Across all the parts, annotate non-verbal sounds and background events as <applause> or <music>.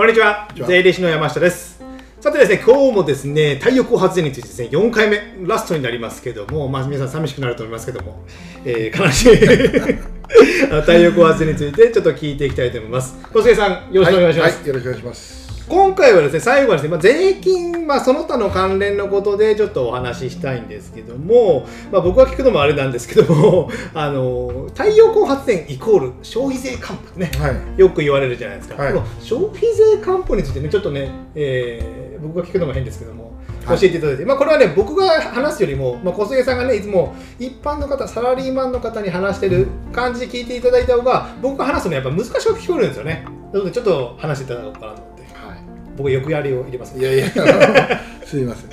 こんにちは。税理士の山下です。さてですね今日もですね太陽光発電についてですね4回目ラストになりますけどもまあ皆さん寂しくなると思いますけども、えー、悲しい。<laughs> 太陽光発電についてちょっと聞いていきたいと思います。小菅さんよろしくお願いします、はいはいよろしくお願いします今回はですね最後はですね、まあ、税金、まあ、その他の関連のことでちょっとお話ししたいんですけども、まあ、僕が聞くのもあれなんですけども <laughs> あの太陽光発電イコール消費税還付ね、はい。よく言われるじゃないですか、はい。この消費税還付についてねちょっとね、えー僕が聞くのも変ですけども教はい。えていただいて、まあ、これはね僕が話すよりも、まあ、小菅さんがねいつも一般の方サラリーマンの方に話してる感じで聞いていただいた方が僕が話すのやっぱ難しく聞こえるんですよね。なのでちょっと話していただこうかなと僕欲やりを入れます。いいやいや。<laughs> すいません。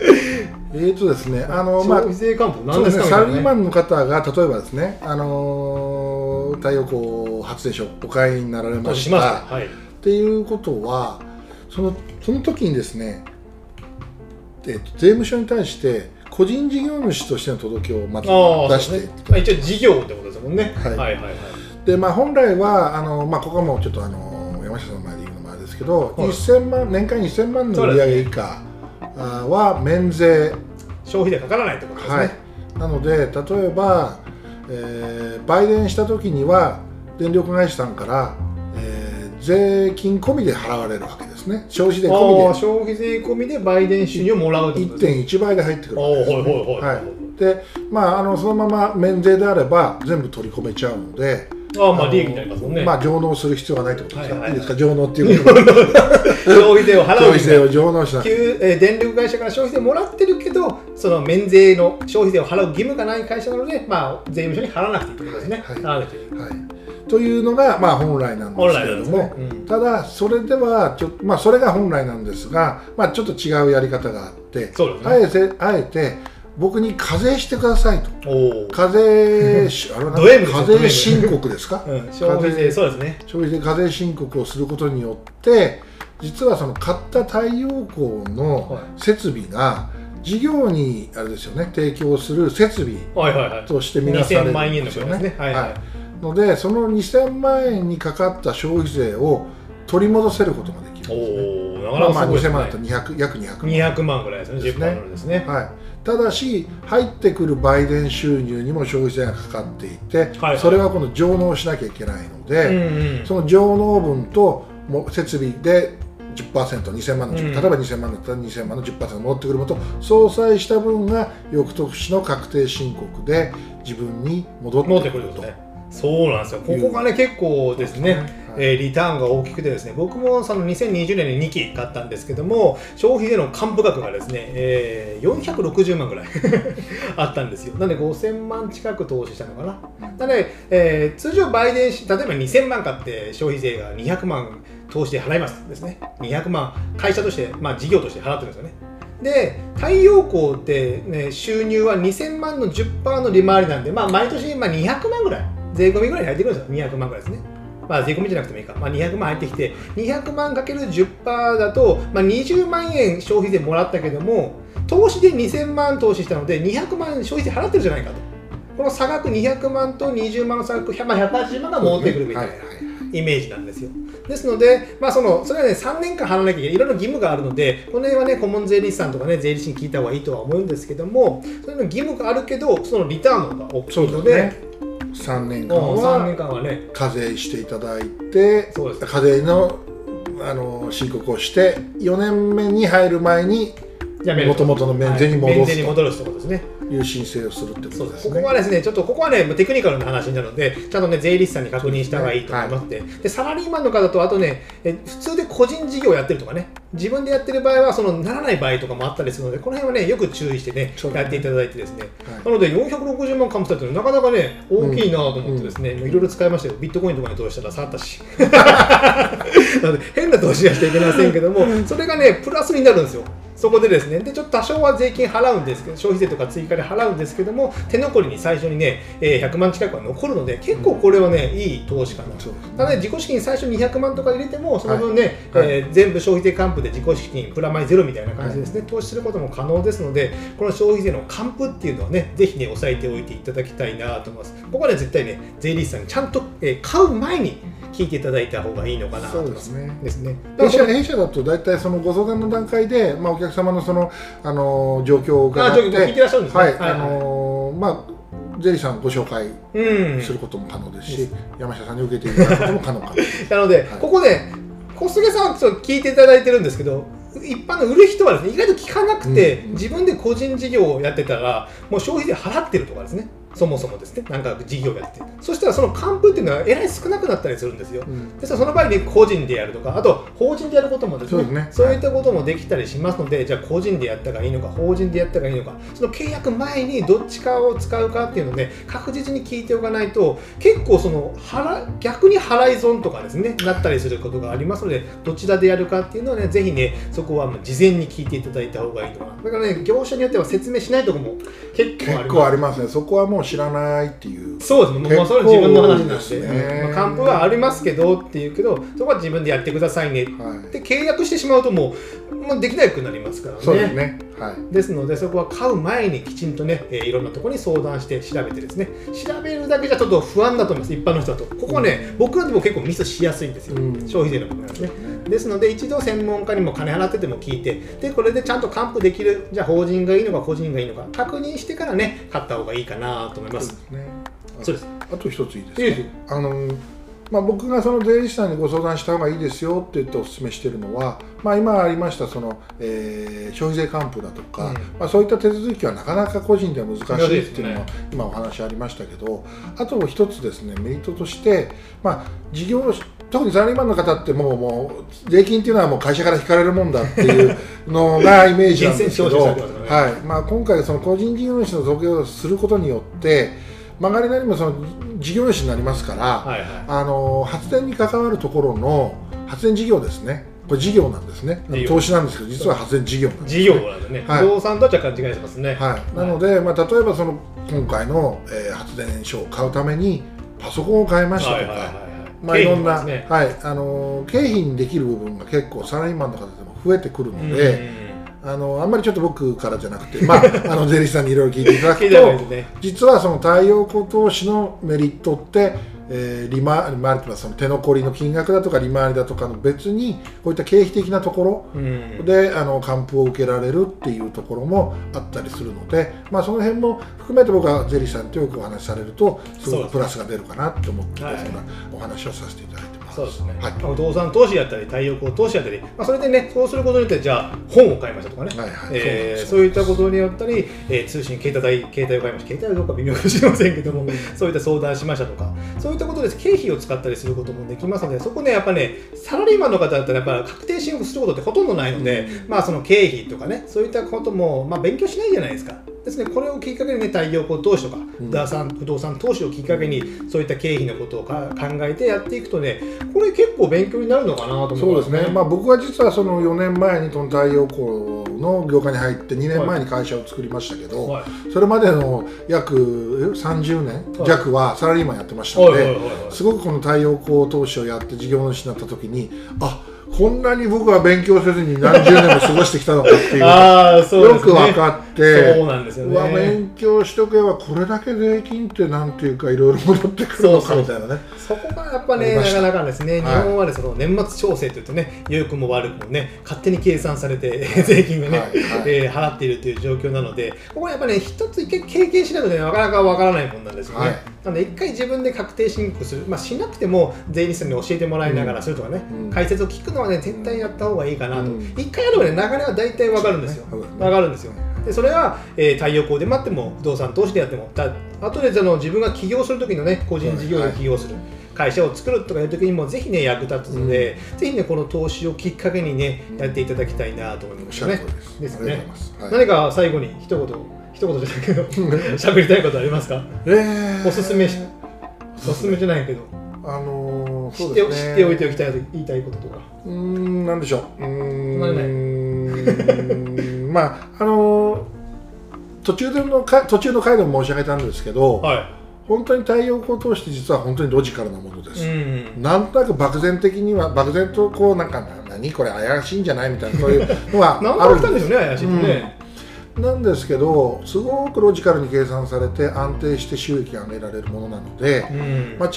えーとですねあのまあ税還付そうですかね。サラリーマンンの方が例えばですねあのー太陽光発電所お買いになられまししますた。はい。っていうことはそのその時にですね、えーと税務署に対して個人事業主としての届けをまず出して、ね。まあ、一応事業ってことですもんね、はい。はいはいはい。でまあ、本来はあの、まあ、ここはもうちょっとあのですけど、はい。1000万年間1000万の売上以下あは免税、消費税かからないってことですね、はい、なので例えば、えー売電した時には電力会社さんから、えー税金込みで払われるわけですね。消費税ああ込消費税込みで売電収入をもらうとですね。1.1倍で入ってくるわけです、おーはいはいはい。はい。でまあ、あのそのまま免税であれば全部取り込めちゃうので、ああまあの利益になりますもんね、まあ上納する必要がないってことですか、はいはいはい。いいですか？上納っていうこと？で <laughs> 消費税を払う消費税を上納しなくて。給えー電力会社から消費税もらってるけどその免税の消費税を払う義務がない会社なので、まあ、税務署に払わなくていいってことですね、はい。はい、というのが、まあ、本来なんですけれども、ね。うん。ただそれではちょ、まあ、それが本来なんですが、まあ、ちょっと違うやり方があってね。あえてあえて僕に課税してくださいと。課税しあれは課税申告ですか？うん、消費税そうですね。消費税課税申告をすることによって実はその買った太陽光のはい。設備が事業にあれですよね提供する設備として見なされる2000万円のんですよねね。はい。はい。のでその2000万円にかかった消費税を取り戻せることができるんですね。おおなかまあまあなかすごいです2000万だねと200約200万。200万ぐらいですね10ですね。はい、ただし入ってくる売電収入にも消費税がかかっていて、はいそれは今度上納しなきゃいけないのうんで、うん。その上納分ともう設備で 10%2000 万の10、うん。例えば2000万だったら2000万の10%戻ってくるのと相殺した分が翌年の確定申告で自分に戻持ってくるとそうなんですよ。ここがね結構ですね、はい。えーリターンが大きくてですね僕もその2020年に2期買ったんですけども消費税の還付額がですね、えー460万ぐらい <laughs> あったんですよ。なので5000万近く投資したのかな。なので、えー通常売電し例えば2000万買って消費税が200万投資で払いますですね。200万会社として、まあ、事業として払ってるんですよね。で太陽光って、ね、収入は2000万の10%の利回りなんで、まあ、毎年まあ200万ぐらい税込みぐらいに入ってくるんですよ。200万ぐらいですね。まあ、税込みじゃなくてもいいか、まあ、200万入ってきて200万かける10%だと、まあ、20万円消費税もらったけども投資で2000万投資したので200万消費税払ってるじゃないかと。この差額200万と20万の差額、まあ、180万が戻ってくるみたいなイメージなんですよ。ですので、まあ、そのそれはね、3年間払わなきゃいけない、いろいろ義務があるので、この辺はね、顧問税理士さんとかね、税理士に聞いた方がいいとは思うんですけども、そういうの義務があるけど、そのリターンの方が大きそいうので、3年間うん3年はね、課税していただいて課税のあの申告をして4年目に入る前にやめる元々の免税に戻すはい。免税に戻るってことですね。いう申請をするってことですす。ね。ここはですね、ちょっとここはね、テクニカルな話になるので、ちゃんとね、税理士さんに確認した方がいいと思いますで、でサラリーマンの方と、あとね、え普通で個人事業やってるとかね、自分でやってる場合は、そのならない場合とかもあったりするので、この辺はね、よく注意してね、やっていただいてですね、はい。なので、460万カムスタってなかなかね、大きいなと思ってですね、いろいろ使いましたよ、ビットコインとかに投資したら下がったし、<laughs> なので変な投資はしちゃいけませんけども、それがね、プラスになるんですよ。そこでですね、でちょっと多少は税金払うんですけど、消費税とか追加で払うんですけども、手残りに最初にね、えー100万近くは残るので、結構これはね、いい投資かな。そうですねただね、自己資金最初200万とか入れても、その分ね、はい。えー全部消費税還付で自己資金プラマイゼロみたいな感じですね、投資することも可能ですので、この消費税の還付っていうのはね、ぜひね、押さえておいていただきたいなと思います。ここはね、絶対ね、税理士さんにちゃんと、えー買う前に聞いていただいた方がいいのかなそうですね。ですね。弊社弊社だと大体そのご相談の段階で、まあ、お客様のその、あの状況を伺あって聞いてらっしゃるんですね。はい、はいはい。あのまあゼリーさんご紹介うん。することも可能ですし、山下さんに受けていただくことも可能かと <laughs> なので、はい。ここで小菅さんはちょっと聞いていただいてるんですけど一般の売る人はですね意外と聞かなくて、うん。自分で個人事業をやってたらもう消費税払ってるとかですねそもそもですね。なんか事業やって。てそしたらその還付っていうのはえらい少なくなったりするんですよ、うん。ですからその場合に個人でやるとかあと法人でやることもですね。ね。そういったこともできたりしますので、じゃあ個人でやったがいいのか法人でやったがいいのか。その契約前にどっちかを使うかっていうので確実に聞いておかないと結構その払逆に払い損とかですねなったりすることがありますのでどちらでやるかっていうのはねぜひねそこはもう事前に聞いていただいた方がいいと思います。だからね業者によっては説明しないところも結構ありますね。そこはもう知らないっていう。そうですね、もうそれは自分の話なんで、ね。まあ、還付はありますけどっていうけど、そこは自分でやってくださいね。はい。で契約してしまうともう、もうできなくなりますからね。そうですね。はい。ですので、そこは買う前にきちんとね、えーいろんなところに相談して調べてですね、調べるだけじゃちょっと不安だと思います、一般の人だと。ここはね、僕らでも結構ミスしやすいんですよ、うん。消費税の部分なんですね。ですので、一度専門家にも金払ってても聞いて、で、これでちゃんと還付できる、じゃあ法人がいいのか個人がいいのか、確認してからね、買った方がいいかなと思います。ね。そうです。あと一ついいですか？いいですよ。あのまあ、僕がその税理士さんにご相談した方がいいですよって言ってお勧めしているのは、まあ、今ありましたその、えー消費税還付だとか、うん。まあ、そういった手続きはなかなか個人では難しいっていうのは今お話ありましたけどあと一つですねメリットとして、まあ、事業特にサラリーマンの方ってもうもう税金っていうのはもう会社から引かれるもんだっていうのがイメージなんですけど、はいまあ、今回その個人事業主の統計をすることによって曲がりなりにもその事業主になりますから、はいはい。あの発電に関わるところの発電事業ですね、これ事業なんですね。投資なんですけど、実は発電事業なんです、事業なんでね、はい。不動産とは若干違いしますね。はい、なので、まあ、例えばその今回の、えー発電所を買うためにパソコンを買いましたとか、はいはいはいはいまあ、いろんな、ねはいあの経費にできる部分が結構サラリーマンの方でも増えてくるので、あのあんまりちょっと僕からじゃなくて、まあ、<laughs> あの税理士さんにいろいろ聞いていただくとね。実はその太陽光投資のメリットって、えー利回利回りというのはその手残りの金額だとか利回りだとかの別にこういった経費的なところうんであの還付を受けられるっていうところもあったりするので、まあ、その辺も含めて僕はゼリーさんとよくお話しされるとすごくプラスが出るかなと思って、はいそんなお話をさせていただいて。そうですね、はい。まあ不動産投資やったり太陽光投資やったり、まあ、それでねそうすることによってじゃあ本を買いましたとかね、はいはい。えそういったことによったり、えー通信携帯代携帯を買いました。携帯はどうか微妙かもしれませんけども、そういった相談しましたとか。そういったことで経費を使ったりすることもできますのでそこねやっぱねサラリーマンの方だったらやっぱ確定申告することってほとんどないので、まあその経費とかねそういったことも、まあ、勉強しないじゃないですかですねこれをきっかけにね太陽光投資とか不動産不動産投資をきっかけにそういった経費のことをか考えてやっていくとねこれ結構勉強になるのかなと思いますそうですね、まあ、僕は実はその4年前にこの太陽光の業界に入って2年前に会社を作りましたけど、はい。それまでの約え30年はい。弱はサラリーマンやってましたので、すごくこの太陽光投資をやって事業主になった時にあこんなに僕は勉強せずに何十年も過ごしてきたのかっていう <laughs> のがああそうね。よく分かってそうなんですよね。勉強しとけばこれだけ税金ってなんていうかいろいろ戻ってくるのかみたいなね。そこがやっぱねなかなかですね、はい。日本はねその年末調整といってね良くも悪くもね勝手に計算されて <laughs> 税金がね、はいはい。えー払っているという状況なのでここはやっぱね一つ一回経験しないとねなかなかわからないもんなんですよね、はい。なので一回自分で確定申告する、まあ、しなくても税理士さんに教えてもらいながらするとかね、うん。解説を聞くのはね絶対やった方がいいかなと、うん。一回やればね流れは大体わかるんですよ。ね。わかるんですよ。でそれは、えー太陽光で待っても不動産投資でやってもだ後でその自分が起業する時のね個人事業で起業する、会社を作るとかいう時にもぜひね役立つので、ぜひねこの投資をきっかけにねやっていただきたいなと思いますね。す。ですね。はい。何か最後に一言一言じゃないけど <laughs> 喋りたいことありますか？えー。おすすめしおすすめじゃないけど、あのー知ってそうですね。知っておいておきたいと言いたいこととか。うーんなんでしょう。うん <laughs> まああのー途中でのか途中の回でも申し上げたんですけど、は本当に太陽光投資って実は本当にロジカルなものでい、す、うん。なんとなく漠然的には漠然とこうなんかな何これ怪しいんじゃないみたいなそういうのは何あるんです。<laughs> 回来たんでしょうね怪しいとね、なんですけどすごくロジカルに計算されて安定して収益が上げられるものなので、うん。間違っ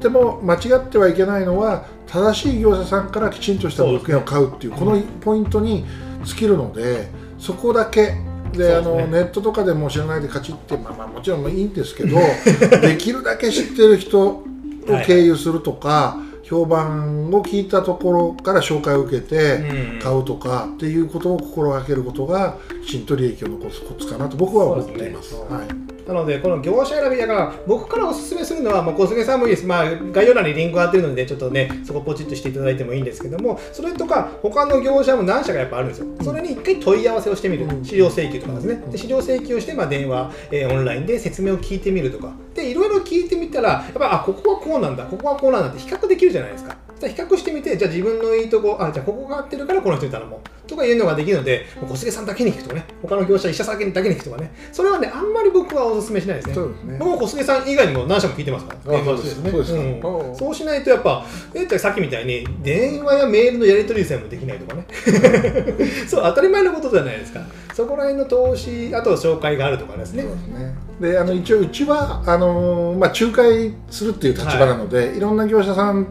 でも間違ってはいけないのは正しい業者さんからきちんとした物件を買うっていうこのポイントに尽きるのでそこだけで、あのネットとかでも知らないでカチってまあまあもちろんいいんですけど <laughs> できるだけ知ってる人を経由するとか、評判を聞いたところから紹介を受けて買うとかっていうことを心がけることがきちんと利益を残すコツかなと僕は思っています。すね、はいなので、この業者選びだから、僕からおすすめするのは、まあ、小菅さんもいいです。まあ、概要欄にリンク貼ってるので、ちょっとね、そこポチッとしていただいてもいいんですけども、それとか、他の業者も何社かやっぱあるんですよ。それに一回問い合わせをしてみる。資料請求とかですね。で資料請求をして、まあ、電話、えー、オンラインで説明を聞いてみるとか。で、いろいろ聞いてみたら、やっぱ、あ、ここはこうなんだ、ここはこうなんだって比較できるじゃないですか。比較してみて、じゃあ自分のいいとこ、あ、じゃあここが合ってるからこの人に頼もう。とかいうのができるので、小菅さんだけに聞くとかね、他の業者、医者さんだけに聞くとかね、それはね、あんまり僕はお勧めしないですね。そうですね。僕も小菅さん以外にも何社も聞いてますから、そうですね。そうですね、うん。そうしないとやっぱ、えっさっきみたいに、電話やメールのやり取りさえもできないとかね。<laughs> そう、当たり前のことじゃないですか。そこら辺の投資、あと紹介があるとかですね。そうですね。であの一応うちはあのー、まあ、仲介するっていう立場なので、はい、いろんな業者さん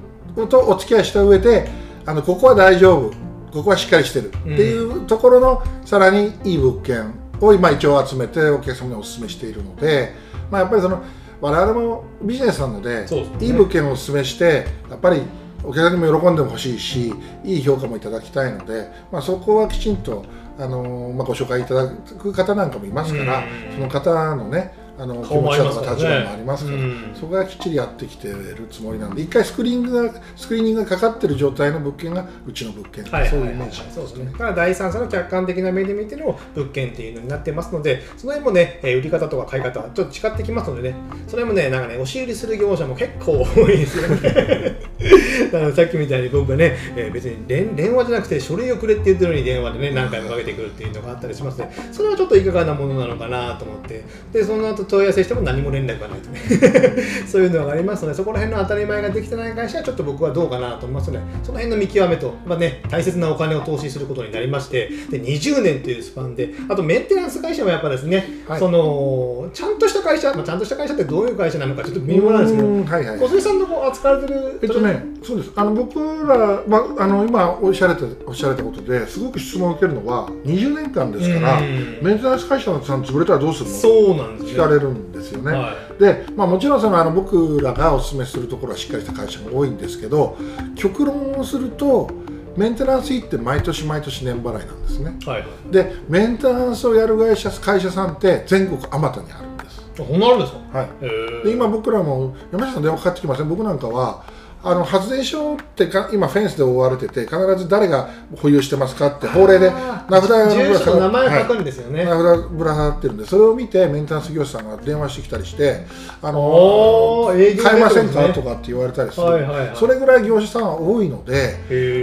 とお付き合いした上であのここは大丈夫ここはしっかりしてるっていうところの、さらにいい物件を今一応集めてお客様にお勧めしているので、まあ、やっぱりその我々もビジネスなので、ね、いい物件をお勧めしてやっぱりお客さんにも喜んでほしいしいい評価もいただきたいので、まあ、そこはきちんとあの、まあ、ご紹介いただく方なんかもいますから、その方のねあの気持ちだとか立場もありますから、うん、そこがきっちりやってきてるつもりなんで。一回スクリーニングがスクリーニングがかかってる状態の物件がうちの物件、はい、そういうイメージそうですね。だから第三者の客観的な目で見ての物件っていうのになってますのでその辺もね、え売り方とか買い方はちょっと違ってきますのでね。それもねなんかね押し売りする業者も結構多いですよねだからさっきみたいに僕がね、えー、別に電電話じゃなくて書類をくれって言ってるのに電話でね何回もかけてくるっていうのがあったりします。ねそれはちょっといかがなものなのかなと思って。でその後問い合わせしても何も連絡がないとね。<laughs> そういうのがありますのでそこら辺の当たり前ができてない会社はちょっと僕はどうかなと思いますのでその辺の見極めと、まあね、大切なお金を投資することになりまして。で20年というスパンであとメンテナンス会社もやっぱですね、はい、そのちゃんとした会社、まあ、ちゃんとした会社ってどういう会社なのかちょっと微妙なんですけど、はいはい、小杉さんのこう扱われてるえっとねそうです。あの僕ら、まあ、あの今おっしゃられたおっしゃられたことですごく質問を受けるのは20年間ですから、メンテナンス会社さん潰れたらどうするのそうなんです、ね、聞かれるんですよね、はい、で、まあ、もちろんそのあの僕らがお勧めするところはしっかりした会社が多いんですけど極論をするとメンテナンス費って毎年毎年年払いなんですね、はい、でメンテナンスをやる会社会社さんって全国あまたにあるんです。そんなあるんですか、はい、で今僕らも山下さん電話かかってきません？僕なんかはあの発電所ってか今フェンスで覆われてて必ず誰が保有してますかって法令で名札が住所と名前書くんですよね、はい、名札ぶら下がってるんでそれを見てメンテナンス業者さんが電話してきたりしてあの買えませんかとかって言われたりする、はいはいはい、それぐらい業者さんは多いので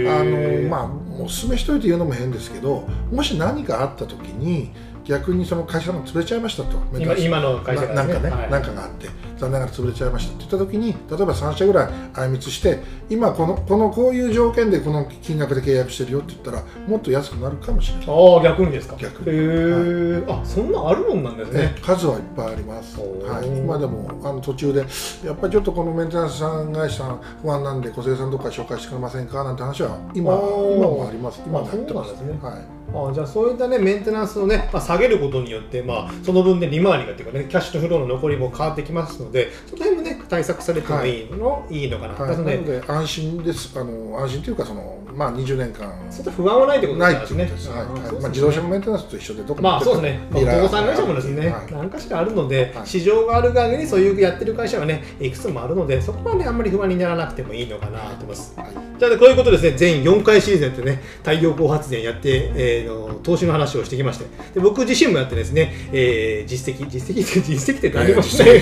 あのまあお勧めしといて言うのも変ですけどもし何かあった時に逆にその会社が潰れちゃいましたと。今今の会社が、ね、なんかね、はい、なんかがあって残念ながら潰れちゃいました。って言った時に例えば3社ぐらいあいみつして今このこのこういう条件でこの金額で契約してるよって言ったらもっと安くなるかもしれない。ああ逆にですか？逆へえ、はい、あそんなあるもんなんですね。数はいっぱいあります。はい。今でもあの途中でやっぱりちょっとこのメンテナンスさん会社さん不安なんで小杉さんどっか紹介してくれませんか？なんて話は今今もあります。今もやってます、ね、はいあじゃあそういったねメンテナンスをね、まあ、下げることによって、まあ、その分で利回りがっていうかねキャッシュとフローの残りも変わってきますのでその辺もね対策されてもいいの、はい、いいのかな、はい、なので安心です。あの安心というかそのまあ20年間。ちょっと不安はないってことですねはい、はい。まあ、自動車のメンテナンスと一緒でどこまあそうですね、まあ、不動産会社もですね、はい、何かしらあるので、市場がある限りそういうやってる会社はねいくつもあるのでそこはねあんまり不安にならなくてもいいのかなと思います、じゃあ、ね、こういうことですね。全4回シーズンってね太陽光発電やって、えー、の投資の話をしてきまして。で僕自身もやってですね、えー、実績実績って実績って何もしてない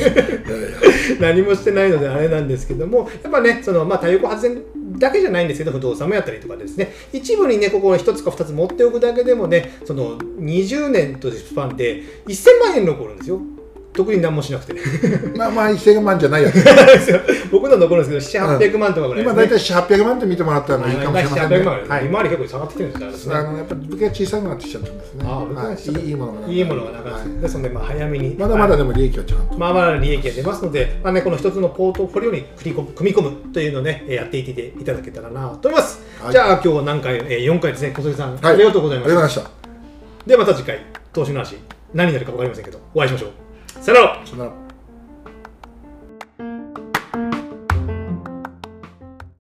<laughs> 何もしてないのであれなんですけどもやっぱねその、まあ、太陽光発電だけじゃないんですけど不動産もやったりとかですね。一部にねここ1つか2つ持っておくだけでもねその20年とスパンで1000万円残るんですよ。特に何もしなくて。まあまあ1000万じゃないやつ。<laughs> 僕のところですけど7、800万とかぐらい、今大体7、800万って見てもらったらいいかもしれませんね、7、800万ぐらい、はい。今まで結構下がってきてるんですね。あのやっぱり物件が小さくなってきちゃったんですね。あ物件が小さくはい、いいものが。いいものがなかったはい。ですので、まあ、早めに。まだまだでも利益はちゃんと。まあまだ利益が出ますので、まあね、この一つのポートフォリオに組み込むというのをね、えーやっていっていただけたらなと思います。はい。じゃあ今日は何回、えー、4回ですね、小杉さん、はい。ありがとうございまありがとうす。ございました。ではまた次回、投資の話、何になるか分かりませんけど、お会いしましょう。さよなら。さよなら。